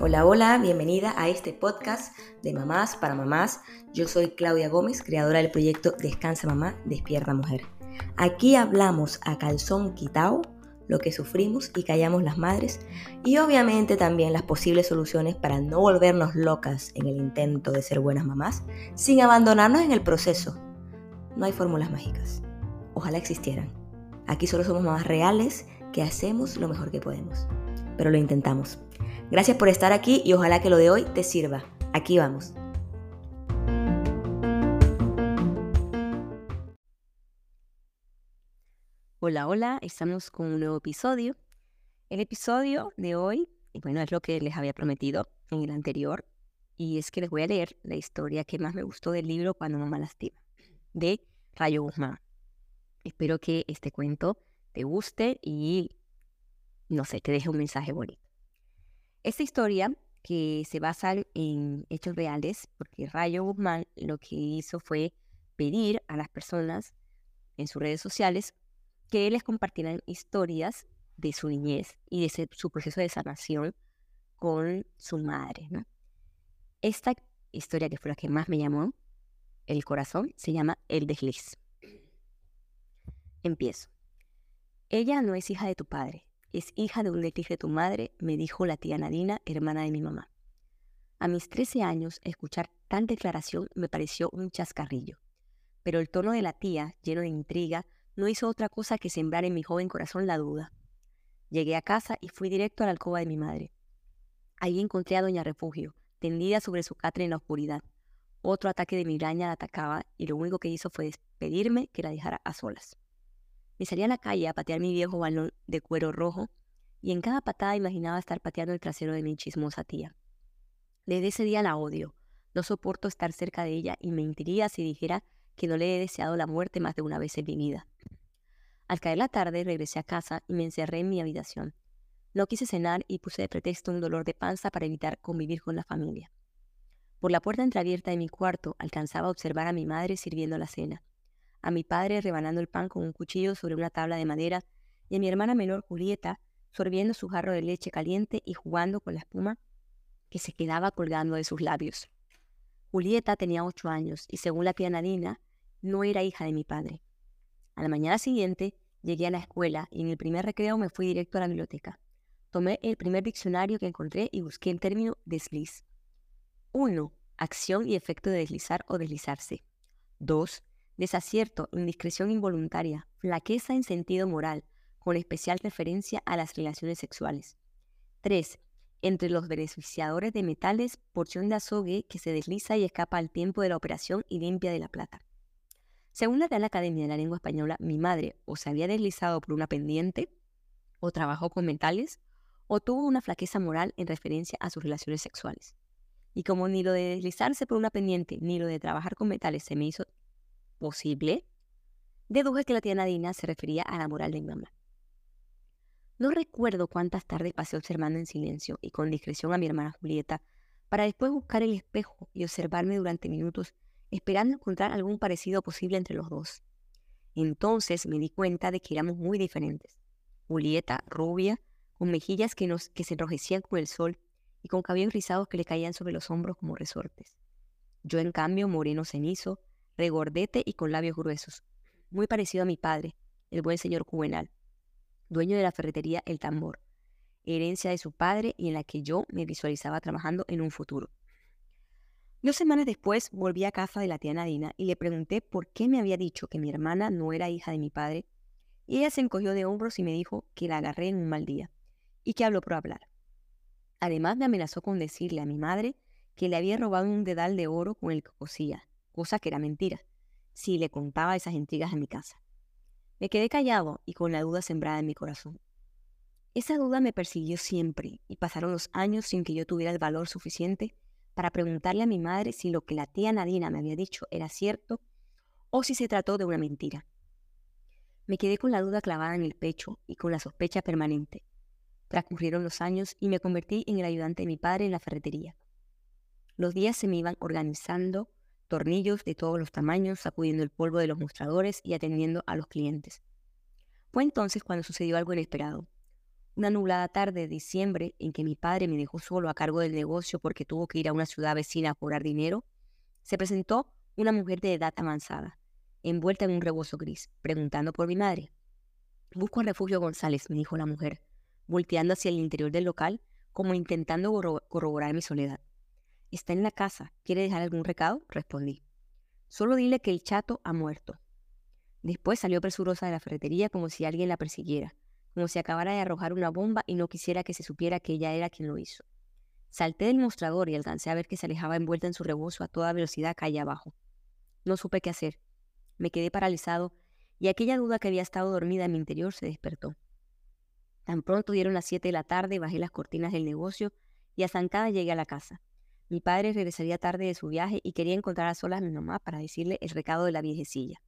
Hola, hola, bienvenida a este podcast de Mamás para Mamás. Yo soy Claudia Gómez, creadora del proyecto Descansa Mamá, Despierta Mujer. Aquí hablamos a calzón quitao lo que sufrimos y callamos las madres y obviamente también las posibles soluciones para no volvernos locas en el intento de ser buenas mamás sin abandonarnos en el proceso. No hay fórmulas mágicas. Ojalá existieran. Aquí solo somos mamás reales que hacemos lo mejor que podemos. Pero lo intentamos. Gracias por estar aquí y ojalá que lo de hoy te sirva. Aquí vamos. Hola, hola, estamos con un nuevo episodio. El episodio de hoy, bueno, es lo que les había prometido en el anterior, y es que les voy a leer la historia que más me gustó del libro Cuando mamá lastima, de Rayo Guzmán. Espero que este cuento te guste y, no sé, te deje un mensaje bonito. Esta historia que se basa en hechos reales, porque Rayo Guzmán lo que hizo fue pedir a las personas en sus redes sociales que les compartieran historias de su niñez y de su proceso de sanación con su madre. Esta historia que fue la que más me llamó el corazón se llama El desliz. Empiezo. Ella no es hija de tu padre, es hija de un desliz de tu madre, me dijo la tía Nadina, hermana de mi mamá. A mis 13 años, escuchar tan declaración me pareció un chascarrillo, pero el tono de la tía, lleno de intriga, no hizo otra cosa que sembrar en mi joven corazón la duda. Llegué a casa y fui directo a la alcoba de mi madre. Ahí encontré a Doña Refugio, tendida sobre su catre en la oscuridad. Otro ataque de migraña la atacaba y lo único que hizo fue despedirme que la dejara a solas. Me salí a la calle a patear mi viejo balón de cuero rojo y en cada patada imaginaba estar pateando el trasero de mi chismosa tía. Desde ese día la odio. No soporto estar cerca de ella y mentiría si dijera que no le he deseado la muerte más de una vez en mi vida. Al caer la tarde regresé a casa y me encerré en mi habitación. No quise cenar y puse de pretexto un dolor de panza para evitar convivir con la familia. Por la puerta entreabierta de mi cuarto alcanzaba a observar a mi madre sirviendo la cena a mi padre rebanando el pan con un cuchillo sobre una tabla de madera y a mi hermana menor Julieta sorbiendo su jarro de leche caliente y jugando con la espuma que se quedaba colgando de sus labios. Julieta tenía ocho años y según la tía Nadina, no era hija de mi padre. A la mañana siguiente llegué a la escuela y en el primer recreo me fui directo a la biblioteca. Tomé el primer diccionario que encontré y busqué el término desliz. 1. Acción y efecto de deslizar o deslizarse. 2 desacierto, indiscreción involuntaria, flaqueza en sentido moral, con especial referencia a las relaciones sexuales. 3. Entre los beneficiadores de metales, porción de azogue que se desliza y escapa al tiempo de la operación y limpia de la plata. Según la Real Academia de la Lengua Española, mi madre o se había deslizado por una pendiente, o trabajó con metales, o tuvo una flaqueza moral en referencia a sus relaciones sexuales. Y como ni lo de deslizarse por una pendiente ni lo de trabajar con metales se me hizo posible, deduje que la tía Nadina se refería a la moral de mi mamá. No recuerdo cuántas tardes pasé observando en silencio y con discreción a mi hermana Julieta, para después buscar el espejo y observarme durante minutos, esperando encontrar algún parecido posible entre los dos. Entonces me di cuenta de que éramos muy diferentes. Julieta, rubia, con mejillas que, nos, que se enrojecían con el sol y con cabellos rizados que le caían sobre los hombros como resortes. Yo, en cambio, moreno cenizo, regordete y con labios gruesos, muy parecido a mi padre, el buen señor Juvenal, dueño de la ferretería El Tambor, herencia de su padre y en la que yo me visualizaba trabajando en un futuro. Dos semanas después volví a casa de la tía Nadina y le pregunté por qué me había dicho que mi hermana no era hija de mi padre, y ella se encogió de hombros y me dijo que la agarré en un mal día, y que habló por hablar. Además me amenazó con decirle a mi madre que le había robado un dedal de oro con el que cosía, cosa que era mentira, si le contaba esas intrigas en mi casa. Me quedé callado y con la duda sembrada en mi corazón. Esa duda me persiguió siempre y pasaron los años sin que yo tuviera el valor suficiente para preguntarle a mi madre si lo que la tía Nadina me había dicho era cierto o si se trató de una mentira. Me quedé con la duda clavada en el pecho y con la sospecha permanente. Transcurrieron los años y me convertí en el ayudante de mi padre en la ferretería. Los días se me iban organizando tornillos de todos los tamaños, sacudiendo el polvo de los mostradores y atendiendo a los clientes. Fue entonces cuando sucedió algo inesperado. Una nublada tarde de diciembre en que mi padre me dejó solo a cargo del negocio porque tuvo que ir a una ciudad vecina a cobrar dinero, se presentó una mujer de edad avanzada, envuelta en un rebozo gris, preguntando por mi madre. Busco al refugio González, me dijo la mujer, volteando hacia el interior del local, como intentando corroborar mi soledad. Está en la casa. ¿Quiere dejar algún recado? Respondí. Solo dile que el chato ha muerto. Después salió presurosa de la ferretería como si alguien la persiguiera como si acabara de arrojar una bomba y no quisiera que se supiera que ella era quien lo hizo. Salté del mostrador y alcancé a ver que se alejaba envuelta en su rebozo a toda velocidad calle abajo. No supe qué hacer. Me quedé paralizado y aquella duda que había estado dormida en mi interior se despertó. Tan pronto dieron las siete de la tarde, bajé las cortinas del negocio y a zancada llegué a la casa. Mi padre regresaría tarde de su viaje y quería encontrar a solas a mi mamá para decirle el recado de la viejecilla.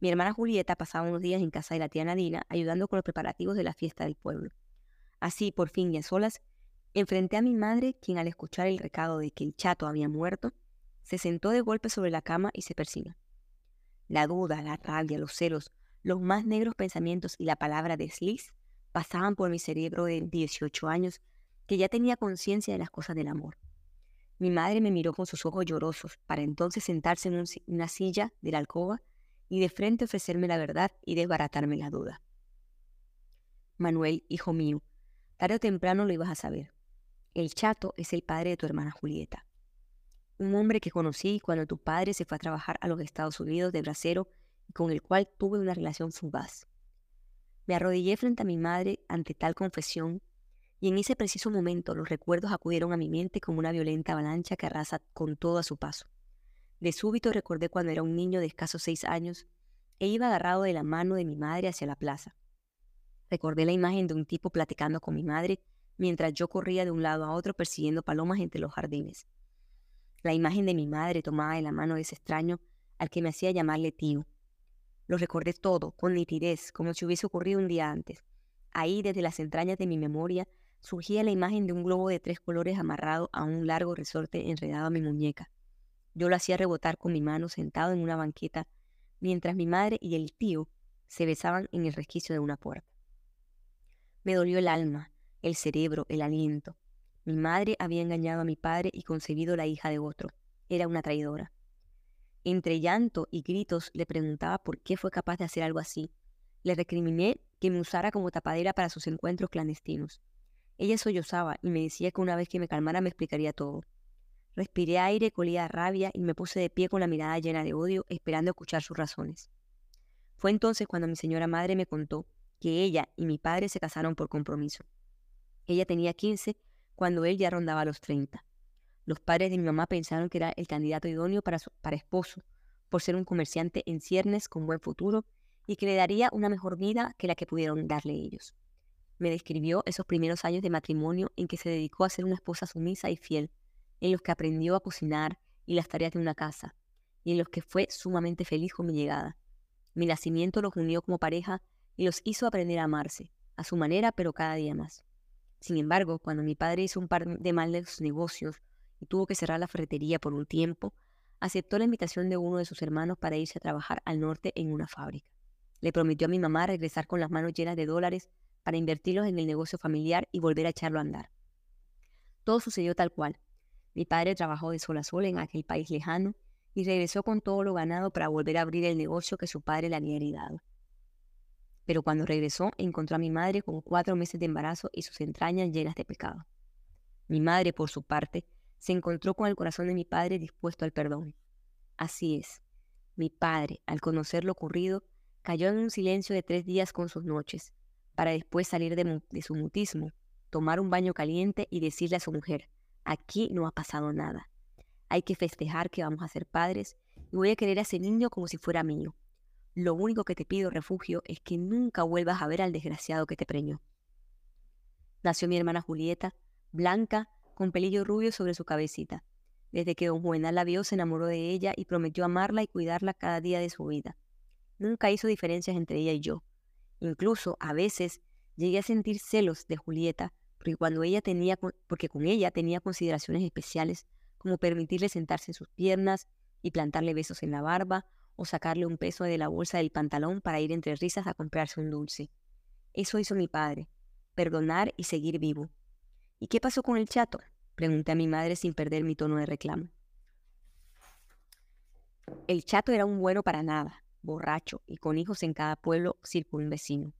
Mi hermana Julieta pasaba unos días en casa de la tía Nadina ayudando con los preparativos de la fiesta del pueblo. Así, por fin y a solas, enfrenté a mi madre, quien al escuchar el recado de que el chato había muerto, se sentó de golpe sobre la cama y se persinó. La duda, la rabia, los celos, los más negros pensamientos y la palabra desliz pasaban por mi cerebro de 18 años que ya tenía conciencia de las cosas del amor. Mi madre me miró con sus ojos llorosos para entonces sentarse en una silla de la alcoba y de frente ofrecerme la verdad y desbaratarme la duda. Manuel, hijo mío, tarde o temprano lo ibas a saber. El chato es el padre de tu hermana Julieta. Un hombre que conocí cuando tu padre se fue a trabajar a los Estados Unidos de bracero y con el cual tuve una relación fugaz. Me arrodillé frente a mi madre ante tal confesión y en ese preciso momento los recuerdos acudieron a mi mente como una violenta avalancha que arrasa con todo a su paso. De súbito recordé cuando era un niño de escasos seis años e iba agarrado de la mano de mi madre hacia la plaza. Recordé la imagen de un tipo platicando con mi madre mientras yo corría de un lado a otro persiguiendo palomas entre los jardines. La imagen de mi madre tomada de la mano de ese extraño al que me hacía llamarle tío. Lo recordé todo, con nitidez, como si hubiese ocurrido un día antes. Ahí, desde las entrañas de mi memoria, surgía la imagen de un globo de tres colores amarrado a un largo resorte enredado a mi muñeca. Yo lo hacía rebotar con mi mano sentado en una banqueta, mientras mi madre y el tío se besaban en el resquicio de una puerta. Me dolió el alma, el cerebro, el aliento. Mi madre había engañado a mi padre y concebido la hija de otro. Era una traidora. Entre llanto y gritos le preguntaba por qué fue capaz de hacer algo así. Le recriminé que me usara como tapadera para sus encuentros clandestinos. Ella sollozaba y me decía que una vez que me calmara me explicaría todo. Respiré aire, colía rabia y me puse de pie con la mirada llena de odio, esperando escuchar sus razones. Fue entonces cuando mi señora madre me contó que ella y mi padre se casaron por compromiso. Ella tenía 15 cuando él ya rondaba los 30. Los padres de mi mamá pensaron que era el candidato idóneo para, para esposo, por ser un comerciante en ciernes con buen futuro y que le daría una mejor vida que la que pudieron darle ellos. Me describió esos primeros años de matrimonio en que se dedicó a ser una esposa sumisa y fiel, en los que aprendió a cocinar y las tareas de una casa, y en los que fue sumamente feliz con mi llegada. Mi nacimiento los unió como pareja y los hizo aprender a amarse, a su manera, pero cada día más. Sin embargo, cuando mi padre hizo un par de malos negocios y tuvo que cerrar la ferretería por un tiempo, aceptó la invitación de uno de sus hermanos para irse a trabajar al norte en una fábrica. Le prometió a mi mamá regresar con las manos llenas de dólares para invertirlos en el negocio familiar y volver a echarlo a andar. Todo sucedió tal cual. Mi padre trabajó de sol a sol en aquel país lejano y regresó con todo lo ganado para volver a abrir el negocio que su padre le había heredado. Pero cuando regresó, encontró a mi madre con cuatro meses de embarazo y sus entrañas llenas de pecado. Mi madre, por su parte, se encontró con el corazón de mi padre dispuesto al perdón. Así es, mi padre, al conocer lo ocurrido, cayó en un silencio de tres días con sus noches, para después salir de, su mutismo, tomar un baño caliente y decirle a su mujer, Aquí no ha pasado nada. Hay que festejar que vamos a ser padres y voy a querer a ese niño como si fuera mío. Lo único que te pido, refugio, es que nunca vuelvas a ver al desgraciado que te preñó. Nació mi hermana Julieta, blanca, con pelillo rubio sobre su cabecita. Desde que don Juvenal la vio, se enamoró de ella y prometió amarla y cuidarla cada día de su vida. Nunca hizo diferencias entre ella y yo. Incluso, a veces, llegué a sentir celos de Julieta porque cuando ella tenía, porque con ella tenía consideraciones especiales, como permitirle sentarse en sus piernas y plantarle besos en la barba, o sacarle un peso de la bolsa del pantalón para ir entre risas a comprarse un dulce. Eso hizo mi padre, perdonar y seguir vivo. ¿Y qué pasó con el chato? Pregunté a mi madre sin perder mi tono de reclamo. El chato era un bueno para nada, borracho y con hijos en cada pueblo circunvecino.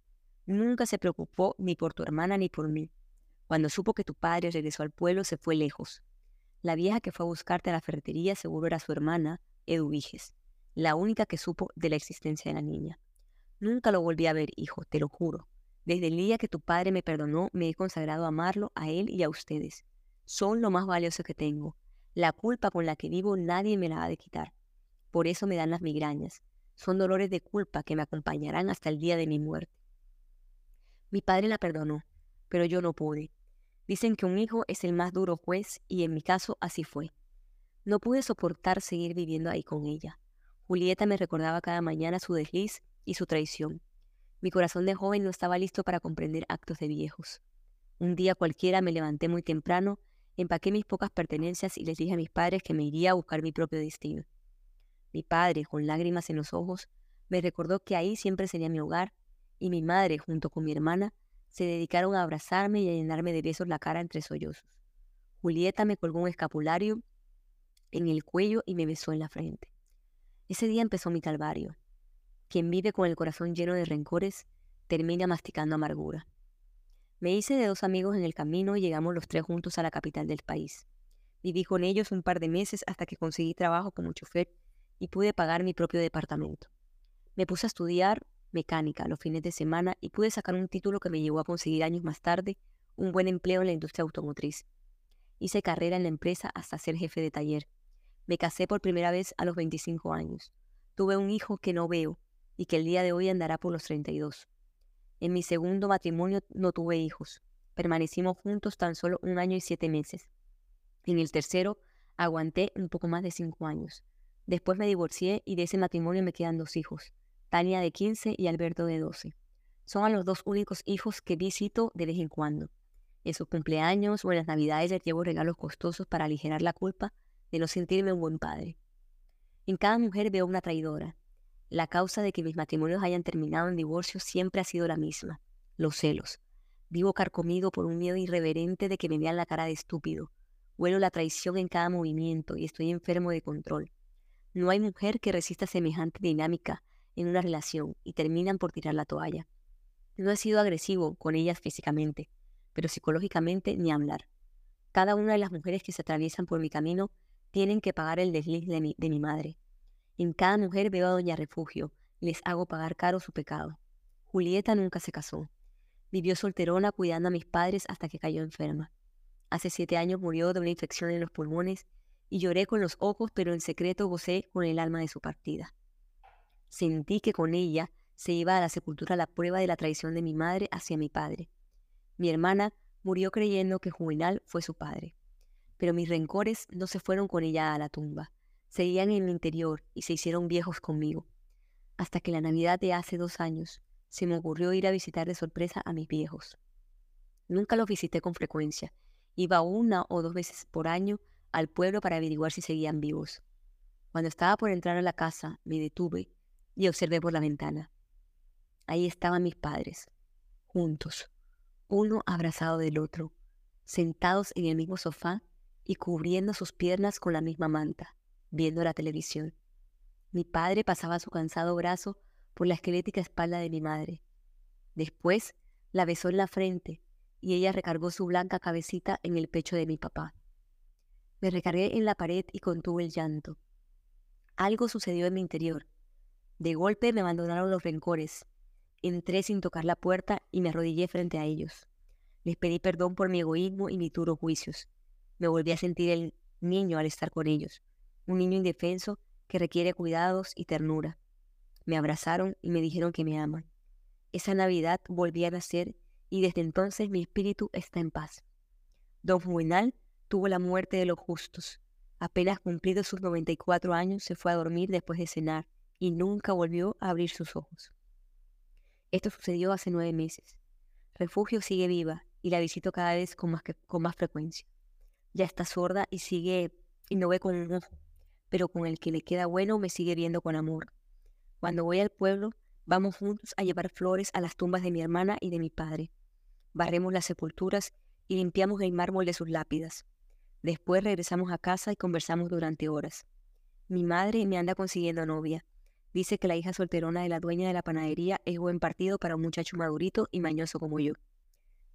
Nunca se preocupó ni por tu hermana ni por mí. Cuando supo que tu padre regresó al pueblo se fue lejos. La vieja que fue a buscarte a la ferretería seguro era su hermana, Eduviges la única que supo de la existencia de la niña. Nunca lo volví a ver, hijo, te lo juro. Desde el día que tu padre me perdonó, me he consagrado a amarlo, a él y a ustedes. Son lo más valioso que tengo. La culpa con la que vivo nadie me la ha de quitar. Por eso me dan las migrañas. Son dolores de culpa que me acompañarán hasta el día de mi muerte. Mi padre la perdonó, pero yo no pude. Dicen que un hijo es el más duro juez y en mi caso así fue. No pude soportar seguir viviendo ahí con ella. Julieta me recordaba cada mañana su desliz y su traición. Mi corazón de joven no estaba listo para comprender actos de viejos. Un día cualquiera me levanté muy temprano, empaqué mis pocas pertenencias y les dije a mis padres que me iría a buscar mi propio destino. Mi padre, con lágrimas en los ojos, me recordó que ahí siempre sería mi hogar, y mi madre, junto con mi hermana, se dedicaron a abrazarme y a llenarme de besos la cara entre sollozos. Julieta me colgó un escapulario en el cuello y me besó en la frente. Ese día empezó mi calvario. Quien vive con el corazón lleno de rencores termina masticando amargura. Me hice de dos amigos en el camino y llegamos los tres juntos a la capital del país. Viví con ellos un par de meses hasta que conseguí trabajo como chofer y pude pagar mi propio departamento. Me puse a estudiar mecánica los fines de semana y pude sacar un título que me llevó a conseguir años más tarde un buen empleo en la industria automotriz. Hice carrera en la empresa hasta ser jefe de taller me casé por primera vez a los 25 años. Tuve un hijo que no veo y que el día de hoy andará por los 32. En mi segundo matrimonio no tuve hijos. Permanecimos juntos tan solo un año y siete meses. En el tercero aguanté un poco más de cinco años. Después me divorcié y de ese matrimonio me quedan dos hijos, Tania de 15 y Alberto de 12. Son a los dos únicos hijos que visito de vez en cuando. En sus cumpleaños o en las navidades les llevo regalos costosos para aligerar la culpa de no sentirme un buen padre. En cada mujer veo una traidora. La causa de que mis matrimonios hayan terminado en divorcio siempre ha sido la misma, los celos. Vivo carcomido por un miedo irreverente de que me vean la cara de estúpido. Huelo la traición en cada movimiento y estoy enfermo de control. No hay mujer que resista semejante dinámica en una relación y terminan por tirar la toalla. No he sido agresivo con ellas físicamente, pero psicológicamente ni hablar. Cada una de las mujeres que se atraviesan por mi camino tienen que pagar el desliz de mi, madre. En cada mujer veo a Doña Refugio, les hago pagar caro su pecado. Julieta nunca se casó. Vivió solterona cuidando a mis padres hasta que cayó enferma. Hace siete años murió de una infección en los pulmones y lloré con los ojos, pero en secreto gocé con el alma de su partida. Sentí que con ella se iba a la sepultura la prueba de la traición de mi madre hacia mi padre. Mi hermana murió creyendo que Juvenal fue su padre pero mis rencores no se fueron con ella a la tumba, seguían en mi interior y se hicieron viejos conmigo. Hasta que la Navidad de hace dos años se me ocurrió ir a visitar de sorpresa a mis viejos. Nunca los visité con frecuencia, iba una o dos veces por año al pueblo para averiguar si seguían vivos. Cuando estaba por entrar a la casa, me detuve y observé por la ventana. Ahí estaban mis padres, juntos, uno abrazado del otro, sentados en el mismo sofá y cubriendo sus piernas con la misma manta, viendo la televisión. Mi padre pasaba su cansado brazo por la esquelética espalda de mi madre. Después la besó en la frente y ella recargó su blanca cabecita en el pecho de mi papá. Me recargué en la pared y contuve el llanto. Algo sucedió en mi interior. De golpe me abandonaron los rencores. Entré sin tocar la puerta y me arrodillé frente a ellos. Les pedí perdón por mi egoísmo y mis duros juicios me volví a sentir el niño al estar con ellos, un niño indefenso que requiere cuidados y ternura. Me abrazaron y me dijeron que me aman. Esa Navidad volví a nacer y desde entonces mi espíritu está en paz. Don Juvenal tuvo la muerte de los justos. Apenas cumplidos sus 94 años se fue a dormir después de cenar y nunca volvió a abrir sus ojos. Esto sucedió hace nueve meses. Refugio sigue viva y la visito cada vez con más, con más frecuencia ya está sorda y sigue y no ve con un ojo, pero con el que le queda bueno me sigue viendo con amor. Cuando voy al pueblo, vamos juntos a llevar flores a las tumbas de mi hermana y de mi padre. Barremos las sepulturas y limpiamos el mármol de sus lápidas. Después regresamos a casa y conversamos durante horas. Mi madre me anda consiguiendo novia. Dice que la hija solterona de la dueña de la panadería es buen partido para un muchacho madurito y mañoso como yo.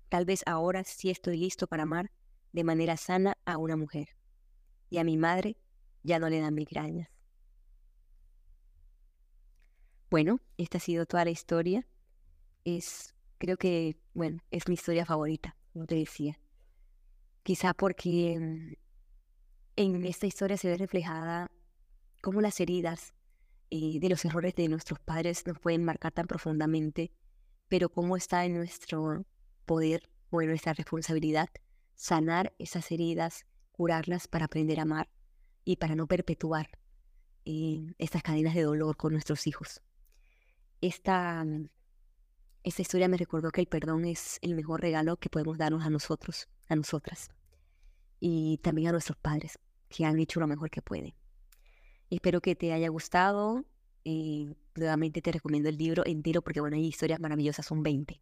Tal vez ahora sí estoy listo para amar de manera sana a una mujer. Y a mi madre ya no le dan migrañas. Bueno, esta ha sido toda la historia. Es, creo que, bueno, es mi historia favorita, como te decía. Quizá porque mm, en esta historia se ve reflejada cómo las heridas eh, de los errores de nuestros padres nos pueden marcar tan profundamente, pero cómo está en nuestro poder o en nuestra responsabilidad sanar esas heridas, curarlas para aprender a amar y para no perpetuar eh, estas cadenas de dolor con nuestros hijos. Esta, mm, esta historia me recordó que el perdón es el mejor regalo que podemos darnos a nosotros, a nosotras, y también a nuestros padres, que han hecho lo mejor que pueden. Espero que te haya gustado. eh, nuevamente te recomiendo el libro entero porque, bueno, hay historias maravillosas, son 20.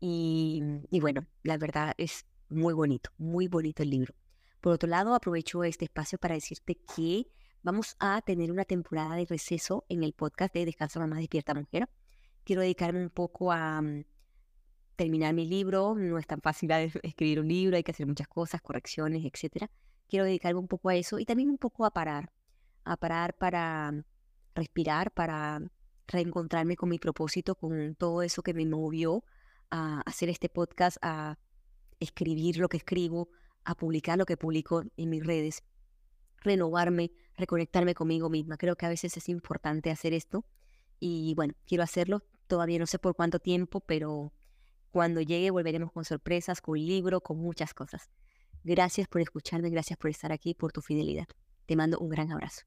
Y, y bueno, la verdad es muy bonito, muy bonito el libro. Por otro lado, aprovecho este espacio para decirte que vamos a tener una temporada de receso en el podcast de Descansa Mamá Despierta Mujer. Quiero dedicarme un poco a mm, terminar mi libro. No es tan fácil escribir un libro, hay que hacer muchas cosas, correcciones, etc. Quiero dedicarme un poco a eso y también un poco a parar, a parar para respirar, para reencontrarme con mi propósito, con todo eso que me movió a hacer este podcast, a escribir lo que escribo, a publicar lo que publico en mis redes, renovarme, reconectarme conmigo misma. Creo que a veces es importante hacer esto y bueno, quiero hacerlo. Todavía no sé por cuánto tiempo, pero cuando llegue volveremos con sorpresas, con libro, con muchas cosas. Gracias por escucharme, gracias por estar aquí, por tu fidelidad. Te mando un gran abrazo.